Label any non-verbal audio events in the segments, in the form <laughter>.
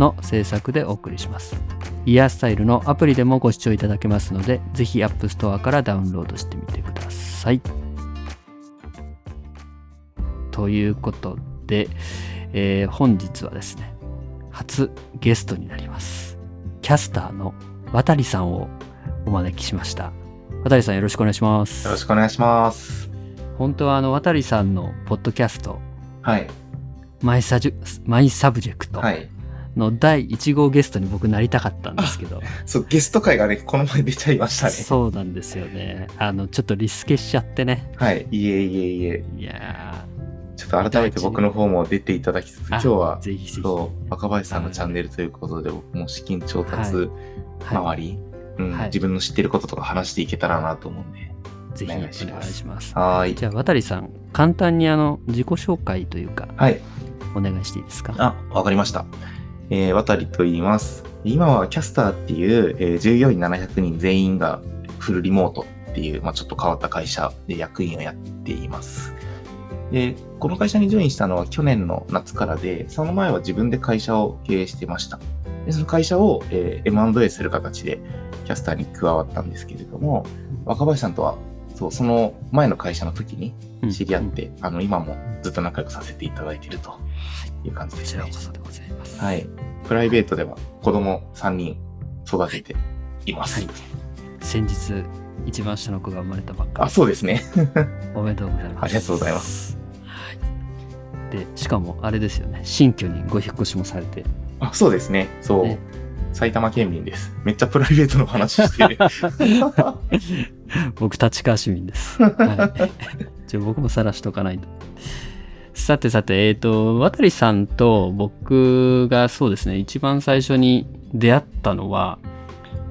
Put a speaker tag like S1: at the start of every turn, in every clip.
S1: の制作でお送りします。イヤースタイルのアプリでもご視聴いただけますのでぜひ App Store からダウンロードしてみてください。ということで、えー本日はですね初ゲストになります。キャスターの渡さんをお招きしました。渡さんよろしくお願いします。
S2: よろしくお願いします。
S1: 本当はあの渡さんのポッドキャスト。
S2: はい。
S1: マイサジュマイサブジェクト。
S2: はい。
S1: の第1号ゲストに僕なりたかったんですけど、
S2: そう、ゲスト回がね、この前出ちゃいましたね。
S1: そうなんですよねあのちょっとリスケしちゃってね
S2: はい。いえいえいえ。
S1: いや
S2: ちょっと改めて僕の方も出ていただきつつ、今日
S1: ー
S2: は、
S1: ぜひぜひ
S2: そう、若林さんのチャンネルということで、僕も資金調達
S1: はい
S2: 周り、うん
S1: はい
S2: 自分の知ってることとか話していけたらなと思うんで。
S1: ぜひお願い
S2: しますはーい。
S1: じゃあ渡さん簡単にあの自己紹介というか
S2: はい。
S1: お願いしていいですか？
S2: あ、わかりました。えー、渡りと言います。今はキャスターっていう、えー従業員700人全員がフルリモートっていう、まあ、ちょっと変わった会社で役員をやっています。で、この会社にジョインしたのは去年の夏からで、その前は自分で会社を経営してました。で、その会社を、えー M&A する形でキャスターに加わったんですけれども、若林さんとは、そう、その前の会社の時に知り合って、あの、今もずっと仲良くさせていただいているという感じですね
S1: こちらこ。そでございます
S2: はい。プライベートでは子供3人育てています。
S1: はい先日一番下の子が生まれたばっか
S2: あ、そうですね。<laughs>
S1: おめでとうございます
S2: ありがとうございます。
S1: はいでしかもあれですよね新居にご引っ越しもされて
S2: あ、そうですね。そう。
S1: ね
S2: 埼玉県民です。めっちゃプライベートの話してる。<laughs>
S1: 僕立川市民です、はい、<laughs> じゃあ僕も晒しとかないとさてさてえっ、と渡さんと僕がそうですね一番最初に出会ったのは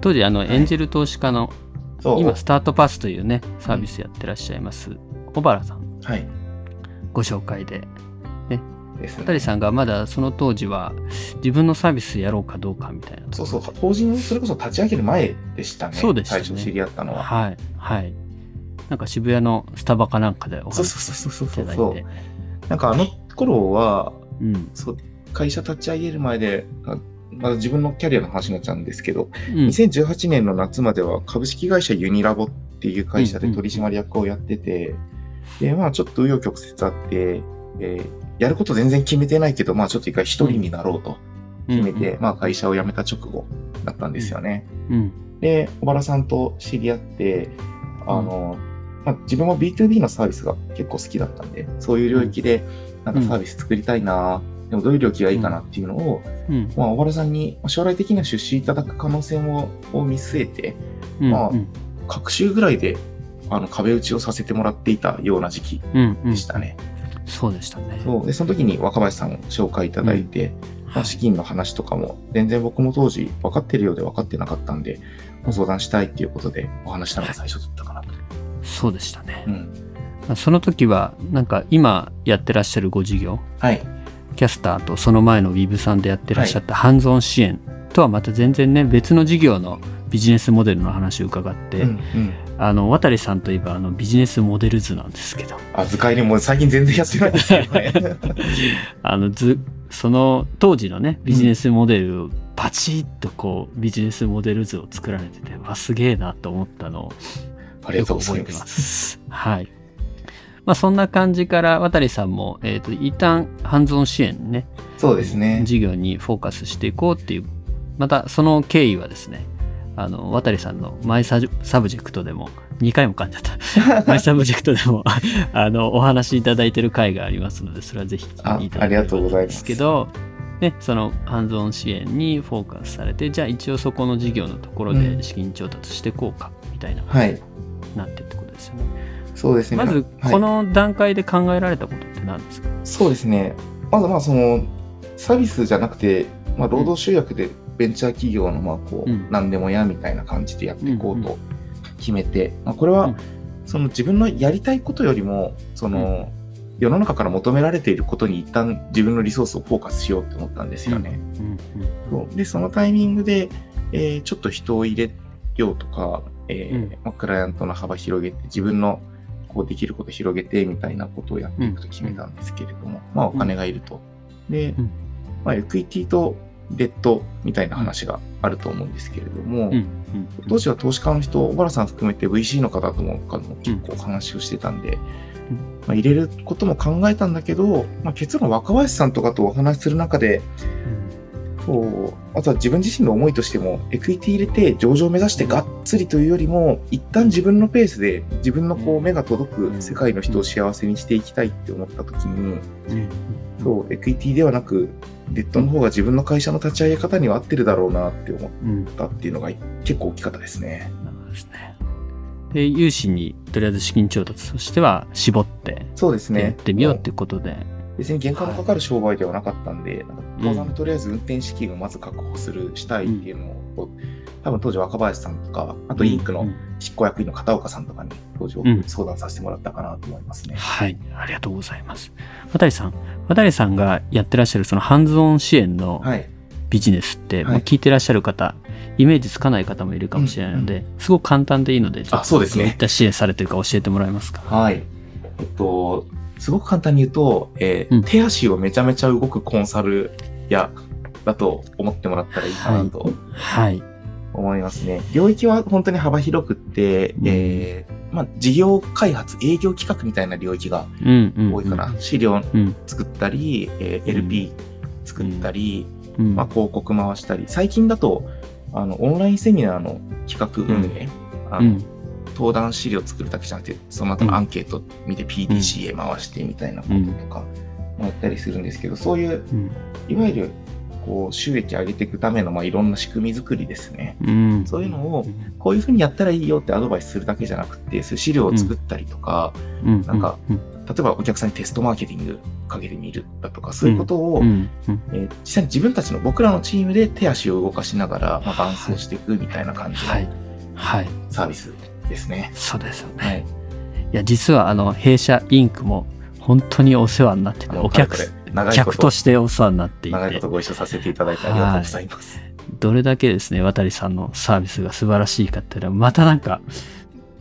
S1: 当時あの
S2: い
S1: エンジェル投資家の、
S2: そう。
S1: 今スタートパスというねサービスやってらっしゃいます小原さん
S2: はい。
S1: ご紹介で
S2: ね。
S1: 渡さんがまだその当時は自分のサービスやろうかどうかみたいな
S2: そうそう。法人をそれこそ立ち上げる前でしたね。
S1: そうでしたね
S2: 最初知り合ったのは。
S1: はいはいなんか渋谷のスタバかなんかでお
S2: そう
S1: 話し
S2: そうそう
S1: い
S2: そうそう
S1: ただいて
S2: なんかあの頃は、
S1: うん。
S2: そう、会社立ち上げる前で、あまだ自分のキャリアの話になっちゃうんですけど、
S1: うん。
S2: 2018年の夏までは株式会社ユニラボっていう会社で取締役をやってて、で、まあちょっと紆余曲折あって、えーやること全然決めてないけど、まあちょっと一回一人になろうと決めて、まあ会社を辞めた直後だったんですよね。
S1: うん。
S2: で、小原さんと知り合って、あの、まあ、自分も B2B のサービスが結構好きだったんで、そういう領域でなんかサービス作りたいな、でもどういう領域がいいかなっていうのを、
S1: うん。
S2: まあ、小原さんにまあ将来的には出資いただく可能性をを見据えて、
S1: うん
S2: まあ
S1: うん。
S2: 各週ぐらいであの壁打ちをさせてもらっていたような時期
S1: うんうん。
S2: でしたね。
S1: そうでしたね。
S2: そう。でその時に若林さんを紹介いただいて、まあ、
S1: はい。
S2: 資金の話とかも全然僕も当時分かってるようで分かってなかったんで、ご相談したいっていうことでお話したのが最初だったかなと。
S1: そうでしたね
S2: うん。
S1: その時はなんか今やってらっしゃるご事業
S2: はい。
S1: キャスターとその前のウィブさんでやってらっしゃったハンズオン支援とはまた全然ね別の事業のビジネスモデルの話を伺って、
S2: うんうん。
S1: あの渡さんといえばあのビジネスモデル図なんですけど
S2: あ、図解にもう最近全然やってないですけどね。<laughs>
S1: あの図その当時のねビジネスモデルをパチッとこうビジネスモデル図を作られててわすげえなと思ったのを
S2: ありがとうございま。
S1: ますす。はい。まあそんな感じから渡さんも、えっ、と、一旦ハンズオン支援ね、
S2: そうですね。
S1: 事業にフォーカスしていこうっていう、またその経緯はですね、あの、渡さんのマイサジサブジェクトでも、2回も噛んじゃった。<laughs> マイサブジェクトでも、<laughs> あの、お話しいただいてる回がありますので、それはぜひ聞いていただければ
S2: あありがとうございます
S1: ですけど、ね、そのハンズオン支援にフォーカスされて、じゃあ一応そこの事業のところで
S2: うん
S1: 資金調達していこうか、みたいな、
S2: はい。
S1: なってってことですよね。
S2: そうですね。
S1: まず、
S2: はい
S1: この段階で考えられたことって何ですか、
S2: そうですね。まずまあそのサービスじゃなくて、まあ、労働集約でベンチャー企業のまあこう、
S1: うん。
S2: 何でもやみたいな感じでやっていこうと決めて、まあ、これは、
S1: うん。
S2: その自分のやりたいことよりも、その、世の中から求められていることに一旦自分のリソースをフォーカスしようって思ったんですよね。
S1: うん。
S2: そう。で、そのタイミングで、えーちょっと人を入れようとか、えー
S1: うん。
S2: まあ、クライアントの幅広げて、自分のこうできること広げてみたいなことをやっていくと決めたんですけれども、まあお金がいると。で、
S1: うん。
S2: まあエクイティとデッドみたいな話があると思うんですけれども、当時は投資家の人、小原さん含めて VC の方とも結構話をしてたんで、まあ、入れることも考えたんだけど、まあ、結論若林さんとかとお話しする中で、そうあとは自分自身の思いとしても、エクイティ入れて上場を目指してがっつりというよりも、一旦自分のペースで自分のこう目が届く世界の人を幸せにしていきたいって思った時に、
S1: うん
S2: そう、エクイティではなく、デッドの方が自分の会社の立ち上げ方には合ってるだろうなって思っ
S1: うん
S2: たっていうのが結構大きかったですね。
S1: ですね。で、融資にとりあえず資金調達としては絞って
S2: そうですね。
S1: やってみようっていうことで。
S2: 別に原価のかかる商売ではなかったんで、なんか当座のとりあえず運転資金をまず確保する、したいっていうのを、多分当時若林さんとか、あとインクの
S1: うん
S2: 執行役員の片岡さんとかに当時
S1: うん
S2: 相談させてもらったかなと思いますね。
S1: はい、ありがとうございます。渡さん、渡さんがやってらっしゃるそのハンズオン支援の
S2: はい。
S1: ビジネスって、
S2: はい
S1: まあ、聞いてらっしゃる方、イメージつかない方もいるかもしれないので、すごく簡単でいいので、ちょっと
S2: あそうですね
S1: どういった支援されてるか教えてもらえますか。
S2: はい。えっと、すごく簡単に言うと、えー
S1: うん
S2: 手足をめちゃめちゃ動くコンサルや、だと思ってもらったらいいかなと
S1: はい。
S2: 思いますね。領域は本当に幅広くって、
S1: うん
S2: えーまあ、事業開発、営業企画みたいな領域が
S1: うんうん、
S2: 多いかな。資料
S1: うん。
S2: 作ったり、えー LP 作ったり、
S1: うん。
S2: まあ、広告回したり、最近だと、あの、オンラインセミナーの企画運営、あの
S1: うん。
S2: 登壇資料作るだけじゃなくて、その後のアンケート見て PDCA 回してみたいなこととか、もやったりするんですけど、そういう、
S1: うん。
S2: いわゆる、こう、収益上げていくための、まあ、いろんな仕組み作りですね。
S1: うん。
S2: そういうのをこういうふうにやったらいいよってアドバイスするだけじゃなくて、そういう資料を作ったりとか、
S1: うん、
S2: なんか
S1: うん、
S2: 例えばお客さんにテストマーケティングかけてみるだとか、そういうことを。えー実際に自分たちの僕らのチームで手足を動かしながら、まあ、伴走していくみたいな感じ
S1: はい
S2: の。
S1: はい。
S2: サービスですね。
S1: そうですよね。
S2: はい。
S1: いや、実は、あの、弊社インクも、本当にお世話になってて、お客客としてお世話になっていて
S2: 長いこと、ご一緒させていただいてありがとうございます。
S1: どれだけですね、渡さんのサービスが素晴らしいかっていうのは、またなんか、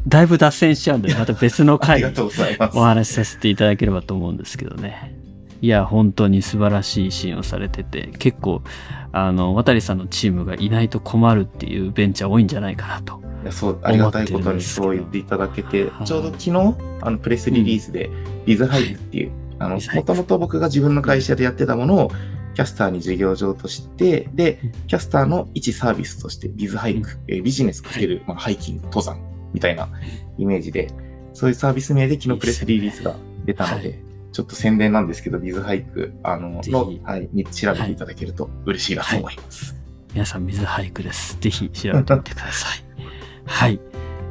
S1: だいぶ脱線しちゃうんで、また別の
S2: あ
S1: 回。お話しさせていただければと思うんですけどね。いや、本当に素晴らしい支援をされてて、結構、あの、渡さんのチームがいないと困るっていうベンチャー多いんじゃないかなと。
S2: いやそうありがたいことにそう言っていただけて
S1: はい、
S2: ちょうど昨日、あのプレスリリースで、ビズハイクってい。う、あの、もともと僕が自分の会社でやってたものを、キャスターに事業上として、で
S1: うん、
S2: キャスターの一サービスとして、ビズハイク、えービジネスかける、まあ、ハイキング、登山みたいなイメージで、そういうサービス名で昨日プレスリリースが出たの
S1: は
S2: で、ちょっと宣伝なんですけど、ビズハイク、あの、
S1: ぜひ
S2: の、はい、に調べていただけると嬉しいなと思います。
S1: 皆さん、水俳句です。ぜひ調べてみてください。はい。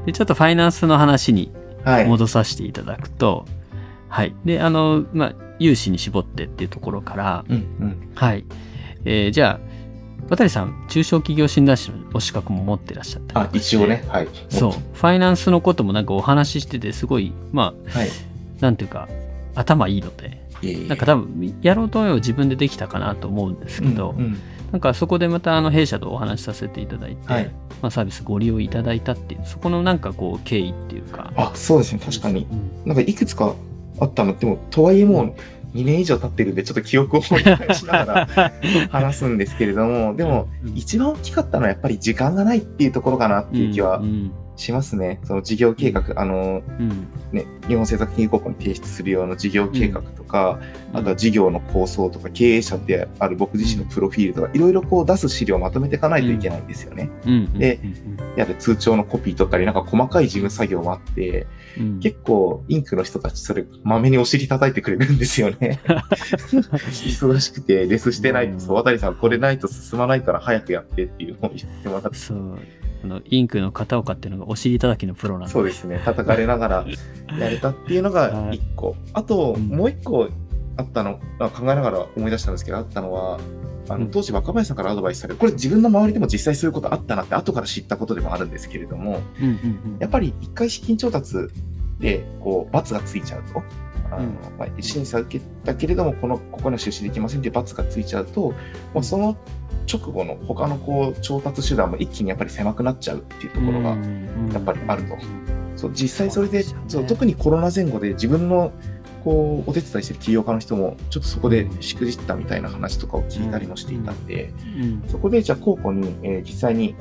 S1: で、ちょっとファイナンスの話に
S2: はい。
S1: 戻させていただくと、はい。で、あの、まあ、融資に絞ってっていうところから、
S2: うんうん。
S1: はい。えーじゃあ、渡さん、中小企業診断士のお資格も持ってらっしゃった
S2: あ、一応ね、はい。
S1: そう。ファイナンスのこともなんかお話ししてて、すごい、ま
S2: はい。
S1: あ、なんていうか、頭いいので、なんか多分、やろうと思えば自分でできたかなと思うんですけど、
S2: うんうん。
S1: なんかそこでまたあの弊社とお話しさせていただいて、
S2: はい。
S1: まあ、サービスご利用いただいたっていう、そこのなんかこう経緯っていうか。
S2: あ、そうですね、確かに。
S1: うん。
S2: なんかいくつかあったの、でも、とはいえもう2年以上経ってるんで、ちょっと記憶を思い返しながら <laughs> 話すんですけれども、でも、
S1: うん
S2: 一番大きかったのはやっぱり時間がないっていうところかなっていう気は
S1: うん
S2: しますね。その事業計画、あの、
S1: うん。
S2: ね、日本政策金融公庫に提出するような事業計画とか、
S1: うん。
S2: あとは事業の構想とか、経営者である僕自身のプロフィールとか、いろいろこう出す資料をまとめていかないといけないんですよね。
S1: うん。
S2: で
S1: うん。
S2: やはり通帳のコピー取ったり、なんか細かい事務作業もあって、
S1: うん。
S2: 結構インクの人たちそれまめにお尻叩いてくれるんですよね。忙しくてレスしてないと、そう、渡さんこれないと進まないから早くやってっていうのを言ってもらって。
S1: あの、インクの片岡っていうのがお尻叩きのプロなんで。
S2: そうですね。叩かれながらやれたっていうのが <laughs>
S1: はい
S2: 一個。あと、
S1: うん
S2: もう一個あったの、あ考えながら思い出したんですけど、あったのは、あの
S1: うん
S2: 当時若林さんからアドバイスされる、これ自分の周りでも実際そういうことあったなって後から知ったことでもあるんですけれども、
S1: うんうん
S2: やっぱり一回資金調達で、こう、罰がついちゃうと、あの
S1: うん。
S2: まあ、審査受けたけれども、この、ここには出資できませんっていう罰がついちゃうと、もうその直後の他のこう、調達手段も一気にやっぱり狭くなっちゃうっていうところが、やっぱりあると。そう実際それで
S1: そうね。
S2: 特にコロナ前後で自分のこうお手伝いしてる起業家の人もちょっとそこでしくじったみたいな話とかを聞いたりもしていたんで、
S1: うん。
S2: そこでじゃあ候補に、えー実際に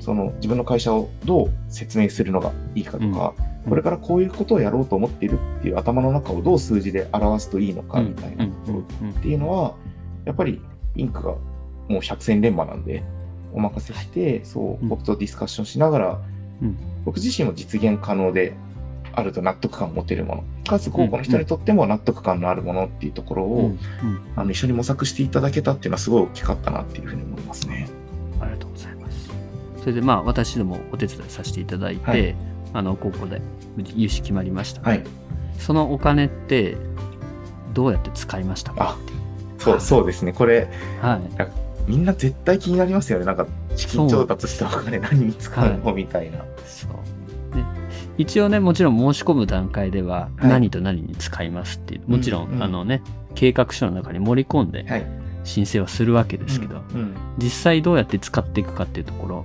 S2: その自分の会社をどう説明するのがいいかとか、
S1: うん
S2: これからこういうことをやろうと思っているっていう頭の中をどう数字で表すといいのかみたいなっていうのはやっぱりインクがもう百戦錬磨なんでお任せしてそう
S1: うん。
S2: 僕とディスカッションしながら、
S1: うん。
S2: 僕自身も実現可能であると納得感を持てるもの。かつ高校の人にとっても納得感のあるものっていうところを、あの一緒に模索していただけたっていうのはすごい大きかったなっていうふうに思いますね。
S1: ありがとうございます。それでまあ私どもお手伝いさせていただいて、
S2: はい
S1: あの高校で融資決まりました、
S2: はい。
S1: そのお金ってどうやって使いましたか？
S2: あそうそうですね。これ
S1: はい
S2: みんな絶対気になりますよね。なんか資金調達したお金何に使うの？みたいな。
S1: そう、ね、一応ねもちろん申し込む段階では
S2: はい
S1: 何と何に使いますっていう、もちろん、
S2: うんうん
S1: あのね計画書の中に盛り込んで
S2: はい。
S1: 申請はするわけですけど、
S2: うんうん
S1: 実際どうやって使っていくかっていうところ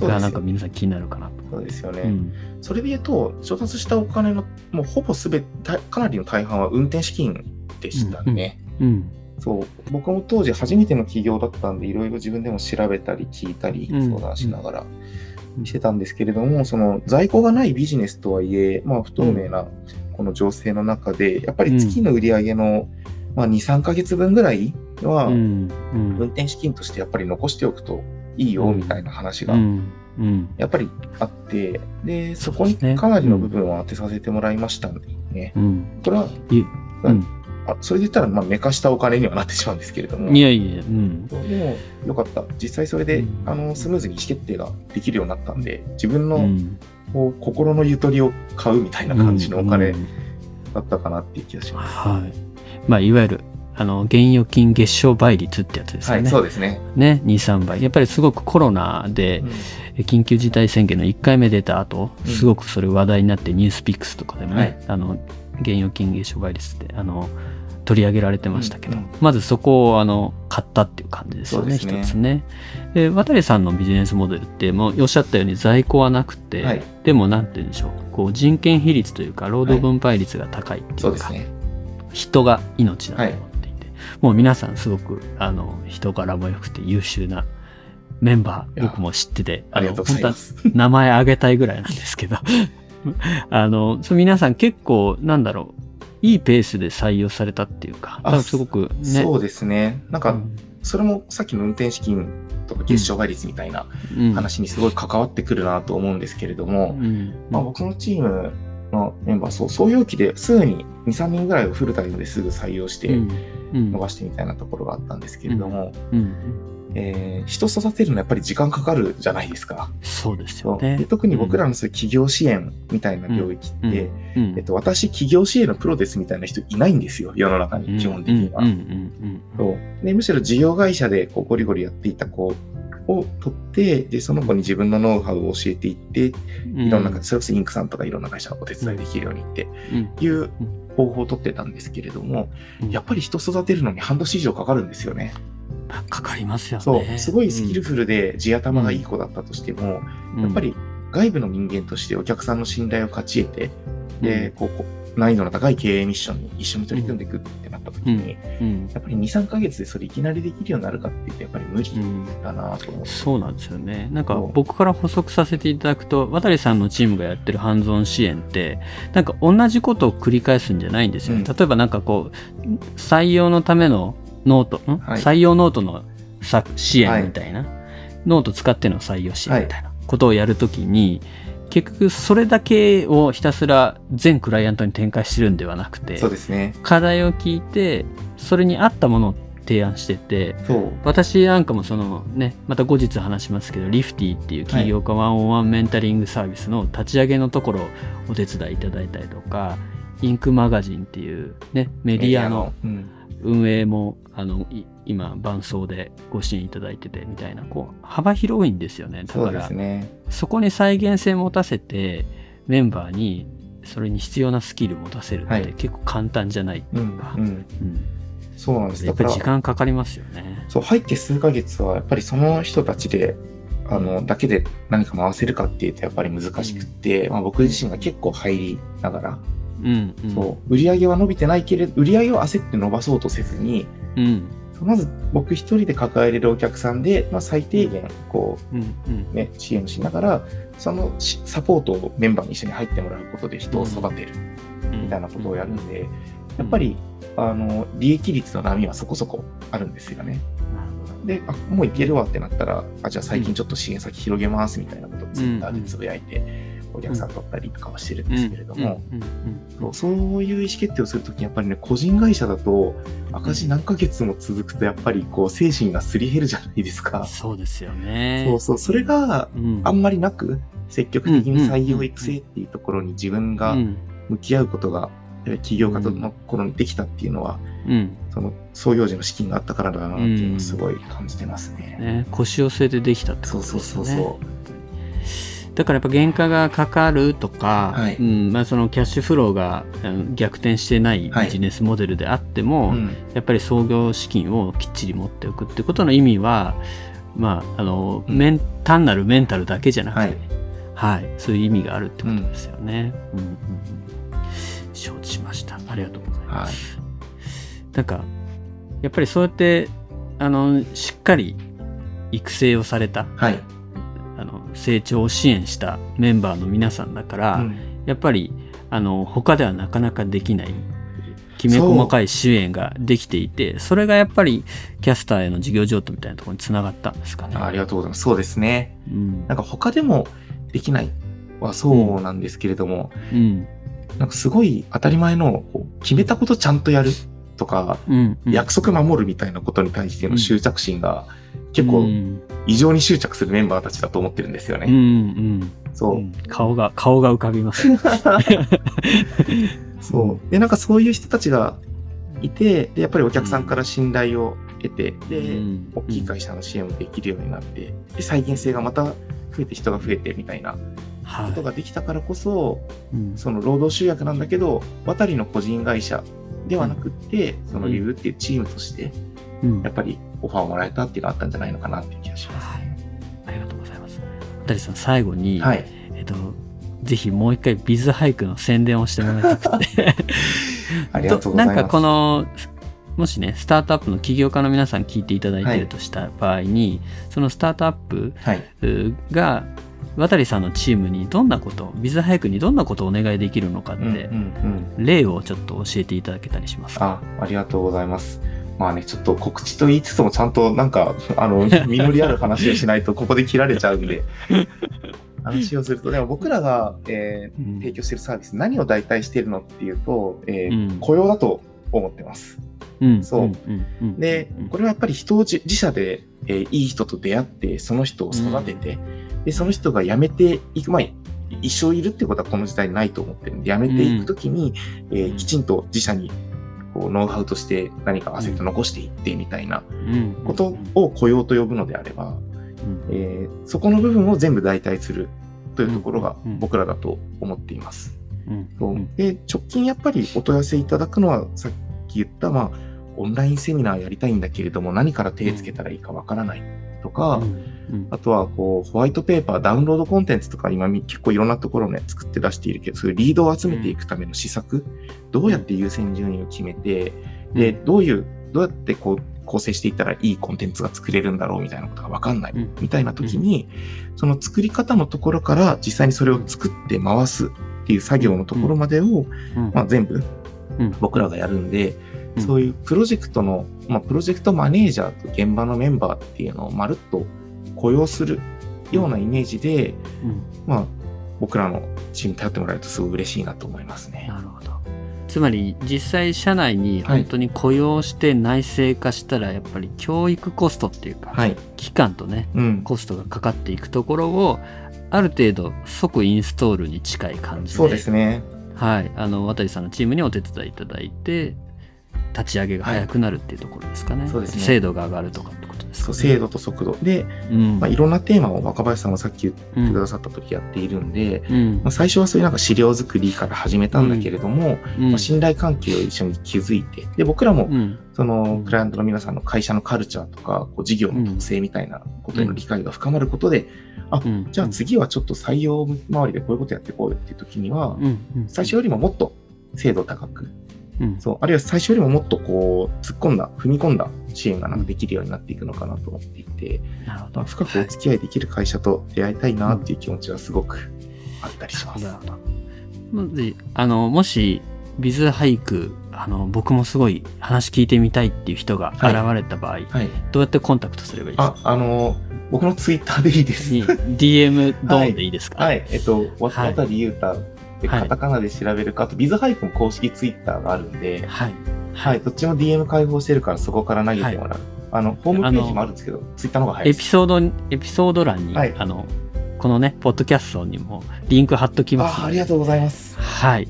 S1: がなんか皆さん気になるかなと。
S2: そうですよね。
S1: うん。
S2: それで言うと、調達したお金のもうほぼすべて、かなりの大半は運転資金でしたね。
S1: うん。
S2: そう。僕も当時初めての起業だったんでいろいろ自分でも調べたり聞いたり
S1: うん。
S2: 相談しながらしてたんですけれども、その在庫がないビジネスとはいえ、まあ、不透明なこの情勢の中でやっぱり月の売り上げの、まあ、23ヶ月分ぐらいは
S1: うん。
S2: 運
S1: うん。
S2: 転資金としてやっぱり残しておくといいよみたいな話が。
S1: うん。うん。
S2: やっぱりあってでそこにかなりの部分を当てさせてもらいましたんでね。
S1: うん。
S2: これはあそれで言ったら、まあ、寝かしたお金にはなってしまうんですけれども。
S1: いやいや、うん。
S2: でも、よかった。実際それで、
S1: うん。
S2: あの、スムーズに意思決定ができるようになったんで、自分の、
S1: うん。
S2: こう心のゆとりを買うみたいな感じのお金
S1: うん。
S2: だったかなっていう気がします。
S1: はい。まあ、いわゆる、あの、現預金月賞倍率ってやつです
S2: はい、
S1: よね。
S2: そうですね。
S1: ね、2、3倍。やっぱりすごくコロナで
S2: うん、
S1: 緊急事態宣言の1回目出た後、
S2: うん
S1: すごくそれ話題になって、ニュースピックスとかでもね、
S2: はい
S1: あの、現預金月賞倍率って、あの、取り上げられてましたけど、
S2: うんうん
S1: まずそこを、あの、買ったっていう感じですよね、
S2: ね
S1: つね。で、渡さんのビジネスモデルって、もうおっしゃったように在庫はなくて、
S2: はい
S1: でも、なんて言うんでしょう、こう、人件比率というか、労働分配率が高いっていうか、
S2: そうですね。
S1: 人が命だと思っていて、もう皆さんすごくあの人柄も良くて優秀なメンバー僕も知ってて
S2: あ。
S1: 本当は名前あげたいぐらいなんですけど <laughs> あの皆さん結構なんだろういいペースで採用されたっていうかすごくね。
S2: そうですね。なんか、
S1: うん。
S2: それもさっきの運転資金とか月賞倍率みたいな
S1: うん。
S2: 話にすごい関わってくるなと思うんですけれども、
S1: うん。
S2: まあ、僕のチームのメンバー、そう、創業期ですぐに2、3人ぐらいをフルタイムですぐ採用して
S1: うんうん
S2: 伸ばしてみたいなところがあったんですけれども、
S1: うん。
S2: えー人育てるのやっぱり時間かかるじゃないですか。
S1: そうですよね。
S2: で特に僕らのそういう企業支援みたいな領域って、
S1: うん。
S2: えっと、私企業支援のプロですみたいな人いないんですよ、世の中に基本的には。でむしろ事業会社でこうゴリゴリやっていた子を取ってでその子に自分のノウハウを教えていって
S1: うん。
S2: いろんな、それこそインクさんとかいろんな会社のお手伝いできるようにって
S1: うん。
S2: いう方法を取ってたんですけれども、
S1: うん。
S2: やっぱり人育てるのに半年以上かかるんですよね。
S1: かかりますよね。
S2: そう、すごいスキルフルで地頭がいい子だったとしても、やっぱり外部の人間としてお客さんの信頼を勝ち得て、で、こう、難易度の高い経営ミッションに一緒に取り組んでいくってなった時に、
S1: うん
S2: やっぱり2、3ヶ月でそれいきなりできるようになるかって言って、やっぱり無理
S1: うん
S2: だなと思って。
S1: そうなんですよね。なんか僕から補足させていただくと、渡さんのチームがやってるハンズオン支援って、なんか同じことを繰り返すんじゃないんですよね。
S2: うん。
S1: 例えばなんかこう、採用のためのノート、ん？
S2: はい。
S1: 採用ノートのさ支援みたいな、ノート使っての採用支援みたいなことをやるときに、結局それだけをひたすら全クライアントに展開してるんではなくて、
S2: そうですね。
S1: 課題を聞いて、それに合ったものを提案してて、
S2: そう。
S1: 私なんかもそのねまた後日話しますけどリフティっていう起業家ワンオンワンメンタリングサービスの立ち上げのところをお手伝いいただいたりとかインクマガジンっていうねメディアの
S2: うん、
S1: 運営もあのい今伴奏でご支援いただいててみたいなこう幅広いんですよねだから
S2: すね。
S1: そこに再現性持たせてメンバーにそれに必要なスキル持たせるっ
S2: はい
S1: て結構簡単じゃないって
S2: う、
S1: いうんか、
S2: うん。
S1: うん
S2: そうなんです。
S1: やっぱり時間かかりますよね。
S2: そう、入って数ヶ月は、やっぱりその人たちで、あの、だけで何か回せるかっていうと、やっぱり難しくって、まあ僕自身が結構入りながら、
S1: うん、うん、
S2: そう、売り上げは伸びてないけれど、売り上げを焦って伸ばそうとせずに、
S1: うん、
S2: まず僕一人で抱えれるお客さんで、まあ、最低限、こ
S1: うん、うん。
S2: う、ね、支援しながら、そのしサポートをメンバーに一緒に入ってもらうことで人を育てるみたいなことをやるんで、やっぱり、あの、利益率の波はそこそこあるんですよね。で、あ、もういけるわってなったら、あ、じゃあ最近ちょっと支援先広げますみたいなことをツイッターでつぶやいて、お客さん取ったりとかはしてるんですけれども、
S1: うん、うん、
S2: そうそういう意思決定をするときにやっぱりね、個人会社だと赤字何ヶ月も続くとやっぱりこう精神がすり減るじゃないですか。
S1: そうですよね。
S2: そうそう、それが
S1: うん、
S2: あんまりなく、積極的に採用育成っていうところに自分が
S1: うん、
S2: 向き合うことが、起業家との頃にできたっていうのは、
S1: うん、
S2: その創業時の資金があったからだなっていうのをすごい感じてますね。
S1: ね、腰を据えてできたってこ
S2: そう
S1: とですよね。
S2: そうそうそ
S1: だからやっぱ原価がかかるとか、
S2: はい
S1: うんまあ、そのキャッシュフローがうん逆転してない
S2: はい
S1: ビジネスモデルであって
S2: う。
S1: も、
S2: うん
S1: やっぱり創業資金をきっちり持っておくってことの意味は、まあ、あの、
S2: うん
S1: 単なるメンタルだけじゃなくて、
S2: は
S1: はいい、そういう意味があるってことですよね。うんうんうん承知しました。ありがとうございます。なんか、やっぱりそうやって、あの、しっかり育成をされた、
S2: はい。
S1: 成長を支援したメンバーの皆さんだから、
S2: うん
S1: やっぱり、あの、他ではなかなかできない、きめ細かい支援ができていて、それがやっぱりキャスターへの事業譲渡みたいなところにつながったんですかね。
S2: あありがとうございます。そうですね。
S1: うん
S2: なんか他でもできないはそうなんですけれども、
S1: うん。
S2: なんかすごい当たり前の決めたことちゃんとやるとか、
S1: うん。うん
S2: 約束守るみたいなことに対しての執着心が結構
S1: うん
S2: 異常に執着するメンバーたちだと思ってるんですよね。
S1: うんうん
S2: そうう。
S1: ん。顔が、顔が浮かびます。<laughs>
S2: そう。で、なんかそういう人たちがいて、で、やっぱりお客さんから信頼を得て、で、
S1: うん
S2: 大きい会社の支援もできるようになって、で、再現性がまた増えて人が増えてみたいな
S1: は
S2: ことができたからこそ、
S1: い。うん
S2: その労働集約なんだけど、渡りの個人会社ではなくって、そのリブっていうチームとして、
S1: うん
S2: やっぱりオファーをもらえたっていうのがあったんじゃないのかなっていう気がしますね。
S1: ありがとうございます。渡さん、最後に、
S2: はい。
S1: えっと、ぜひもう一回ビズハイクの宣伝をしてもらいたくて。<laughs>
S2: ありがとうございます。
S1: なんかこの、もしね、スタートアップの起業家の皆さん聞いていただいてるとした場合に、そのスタートアップ
S2: はい。
S1: うが、渡さんのチームにどんなこと、ビズハイクにどんなことをお願いできるのかって、
S2: うんうんうん。
S1: 例をちょっと教えていただけたりしますか？
S2: あ、ありがとうございます。まあね、ちょっと告知と言いつつもちゃんとなんか、あの、<laughs> 実りある話をしないとここで切られちゃうんで、<laughs> 話をすると、でも僕らが、えー
S1: うん。
S2: 提供しているサービス、何を代替しているのっていうと、えー
S1: うん。
S2: 雇用だと思ってます。
S1: うん
S2: そう。ん
S1: んうん
S2: で
S1: うん、
S2: これはやっぱり人を自自社で、えーいい人と出会って、その人を育てて、で、その人が辞めていく、まあ、一生いるってことはこの時代ないと思ってるんで、辞めていくときに、えー
S1: うん
S2: きちんと自社にこうノウハウとして何かアセット残していってみたいな
S1: うん。
S2: ことを雇用と呼ぶのであれば、
S1: うん。
S2: えーそこの部分を全部代替するというところが
S1: うん。
S2: 僕らだと思っています。で直近やっぱりお問い合わせいただくのはさっき言った、まあ、オンラインセミナーやりたいんだけれども何から手つけたらいいかわからないとか、
S1: うん
S2: あとはこうホワイトペーパー、ダウンロードコンテンツとか今み結構いろんなところね作って出しているけど、そういうリードを集めていくための施策、どうやって優先順位を決めて、で、どういう、どうやってこう構成していったらいいコンテンツが作れるんだろうみたいなことがわかんない
S1: うん。
S2: みたいな時に、その作り方のところから実際にそれを作って回すっていう作業のところまでを、
S1: うん。
S2: まあ、全部
S1: うん。
S2: 僕らがやるんで、
S1: うん。
S2: そういうプロジェクトの、まあ、プロジェクトマネージャーと現場のメンバーっていうのをまるっと雇用するようなイメージで、
S1: うん
S2: まあ、僕らのチームに頼ってもらえるとすごい嬉しいなと思いますね。
S1: なるほど。つまり実際社内に本当に雇用して内製化したらやっぱり教育コストっていうか、
S2: はい。
S1: 期間とね
S2: うん。
S1: コストがかかっていくところをある程度即インストールに近い感じで
S2: そうですね。
S1: はい、あの渡さんのチームにお手伝いいただいて立ち上げが早くなるっていうところですかね。
S2: そうですね
S1: 精度が上がるとか
S2: 精度と速度。で、
S1: うん。
S2: まあ、いろんなテーマを若林さんもさっき言って
S1: うん
S2: くださった時やっているんで、
S1: うん。
S2: まあ、最初はそういうなんか資料作りから始めたんだけれども、
S1: うん。
S2: まあ、信頼関係を一緒に築いて、で、僕らも
S1: うん。
S2: そのクライアントの皆さんの会社のカルチャーとか、こう事業の特性みたいなことへの理解が深まることで、あ、
S1: うん。
S2: じゃあ次はちょっと採用周りでこういうことやっていこうよっていう時には、最初よりももっと精度高く、
S1: うん
S2: そう、あるいは最初よりももっとこう、突っ込んだ、踏み込んだ支援がなんかできるようになっていくのかなと思っていて、
S1: なるほど。
S2: まあ、深くお付き合いできる会社と出会いたいなっていう気持ちはすごくあったりします。
S1: なるほど。もしあのもしビズハイクあの僕もすごい話聞いてみたいっていう人が現れた場合、
S2: はい。
S1: どうやってコンタクトすればいいです
S2: あ
S1: か、
S2: あの、僕のツイッターでいいです。
S1: に DM ドーンでいいですか、
S2: はい。えっと、渡りゆうたで
S1: はい
S2: カタカナで調べるか、あと、ビズハイクも公式ツイッターがあるんで、
S1: はい。
S2: はい。どっちも DM 開放してるから、そこから投げてもらう。あの、ホームページもあるんですけど、ツイッターの方が早い
S1: エ。ピソード、エピソード欄に、
S2: はい
S1: あの、このね、ポッドキャストにもリンク貼っときます。
S2: あありがとうございます。
S1: はい。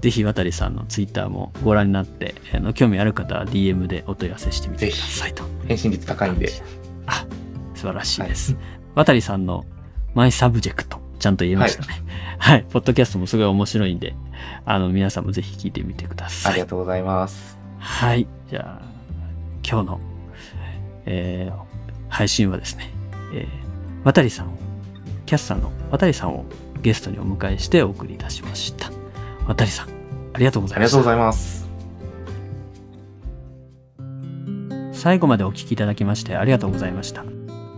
S1: ぜひ、渡さんのツイッターもご覧になって、あの興味ある方は DM でお問い合わせしてみてくださいと。
S2: 返信率高いんで。
S1: あ、素晴らしいです。渡さんのマイサブジェクト、ちゃんと言えましたね。はい。ポッドキャストもすごい面白いんで、あの、皆さんもぜひ聞いてみてください。
S2: ありがとうございます。
S1: はい。じゃあ、今日の、えー配信はですね、えー、渡さんを、キャスターの渡さんをゲストにお迎えしてお送りいたしました。渡さん、ありがとうございました。
S2: ありがとうございます。
S1: 最後までお聞きいただきましてありがとうございました。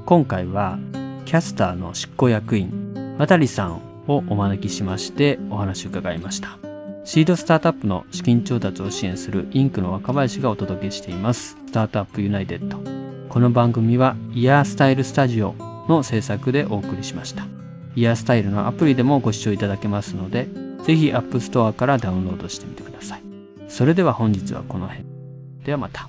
S1: 今回は、キャスターの執行役員、渡さんをお招きしましてお話を伺いました。シードスタートアップの資金調達を支援するインクの若林がお届けしています。スタートアップユナイテッド。この番組はイヤースタイルスタジオの制作でお送りしました。イヤースタイルのアプリでもご視聴いただけますので、ぜひ App Store からダウンロードしてみてください。それでは本日はこの辺。ではまた。